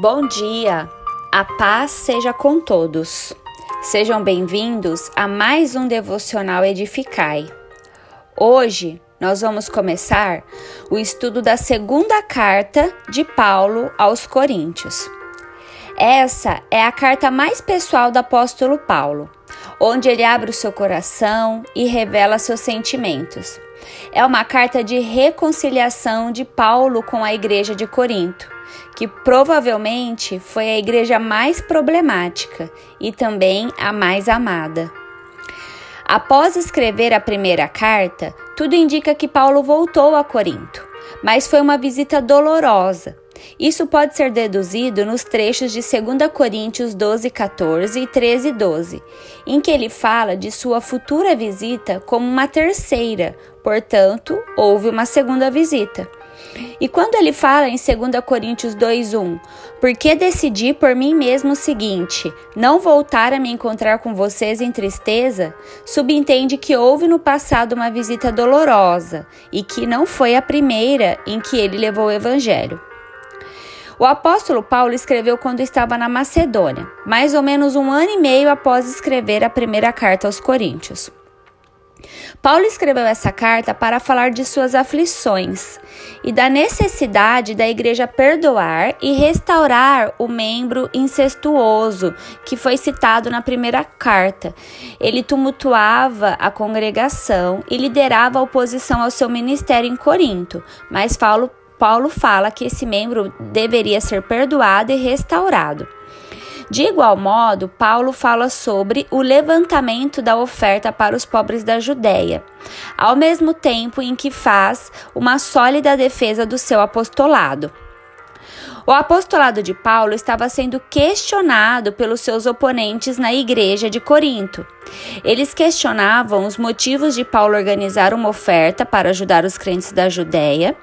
Bom dia, a paz seja com todos. Sejam bem-vindos a mais um devocional Edificai. Hoje nós vamos começar o estudo da segunda carta de Paulo aos Coríntios. Essa é a carta mais pessoal do apóstolo Paulo, onde ele abre o seu coração e revela seus sentimentos. É uma carta de reconciliação de Paulo com a igreja de Corinto que provavelmente foi a igreja mais problemática e também a mais amada. Após escrever a primeira carta, tudo indica que Paulo voltou a Corinto, mas foi uma visita dolorosa. Isso pode ser deduzido nos trechos de 2 Coríntios 12, 14 e 13, 12, em que ele fala de sua futura visita como uma terceira, portanto, houve uma segunda visita. E quando ele fala em 2 Coríntios 2:1, porque decidi por mim mesmo o seguinte: não voltar a me encontrar com vocês em tristeza, subentende que houve no passado uma visita dolorosa e que não foi a primeira em que ele levou o evangelho. O apóstolo Paulo escreveu quando estava na Macedônia, mais ou menos um ano e meio após escrever a primeira carta aos Coríntios. Paulo escreveu essa carta para falar de suas aflições e da necessidade da igreja perdoar e restaurar o membro incestuoso que foi citado na primeira carta. Ele tumultuava a congregação e liderava a oposição ao seu ministério em Corinto, mas Paulo, Paulo fala que esse membro deveria ser perdoado e restaurado. De igual modo, Paulo fala sobre o levantamento da oferta para os pobres da Judéia, ao mesmo tempo em que faz uma sólida defesa do seu apostolado. O apostolado de Paulo estava sendo questionado pelos seus oponentes na igreja de Corinto. Eles questionavam os motivos de Paulo organizar uma oferta para ajudar os crentes da Judéia,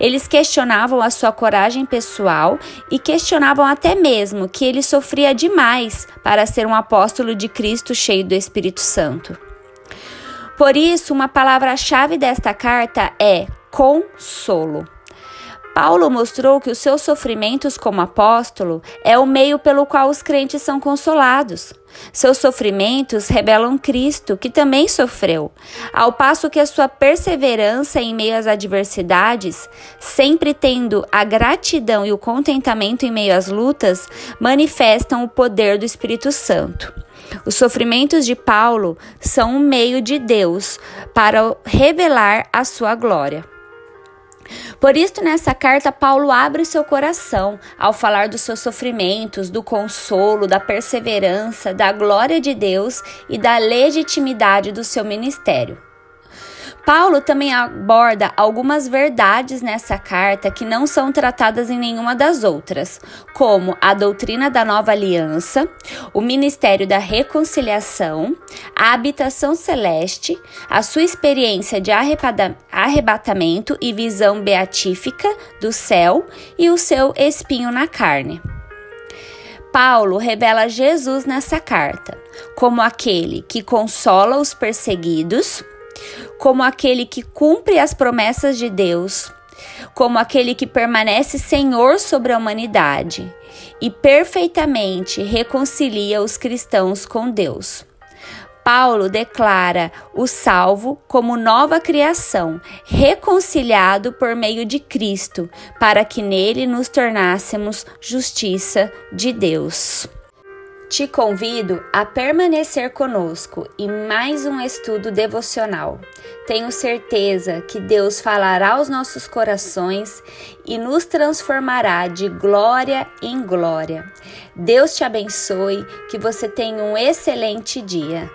eles questionavam a sua coragem pessoal e questionavam até mesmo que ele sofria demais para ser um apóstolo de Cristo cheio do Espírito Santo. Por isso, uma palavra-chave desta carta é consolo. Paulo mostrou que os seus sofrimentos como apóstolo é o meio pelo qual os crentes são consolados. Seus sofrimentos revelam Cristo, que também sofreu, ao passo que a sua perseverança em meio às adversidades, sempre tendo a gratidão e o contentamento em meio às lutas, manifestam o poder do Espírito Santo. Os sofrimentos de Paulo são um meio de Deus para revelar a sua glória. Por isso, nessa carta, Paulo abre seu coração ao falar dos seus sofrimentos, do consolo, da perseverança, da glória de Deus e da legitimidade do seu ministério. Paulo também aborda algumas verdades nessa carta que não são tratadas em nenhuma das outras, como a doutrina da nova aliança, o ministério da reconciliação, a habitação celeste, a sua experiência de arrebatamento e visão beatífica do céu e o seu espinho na carne. Paulo revela Jesus nessa carta como aquele que consola os perseguidos como aquele que cumpre as promessas de Deus, como aquele que permanece Senhor sobre a humanidade e perfeitamente reconcilia os cristãos com Deus. Paulo declara o salvo como nova criação, reconciliado por meio de Cristo, para que nele nos tornássemos justiça de Deus. Te convido a permanecer conosco em mais um estudo devocional. Tenho certeza que Deus falará aos nossos corações e nos transformará de glória em glória. Deus te abençoe, que você tenha um excelente dia.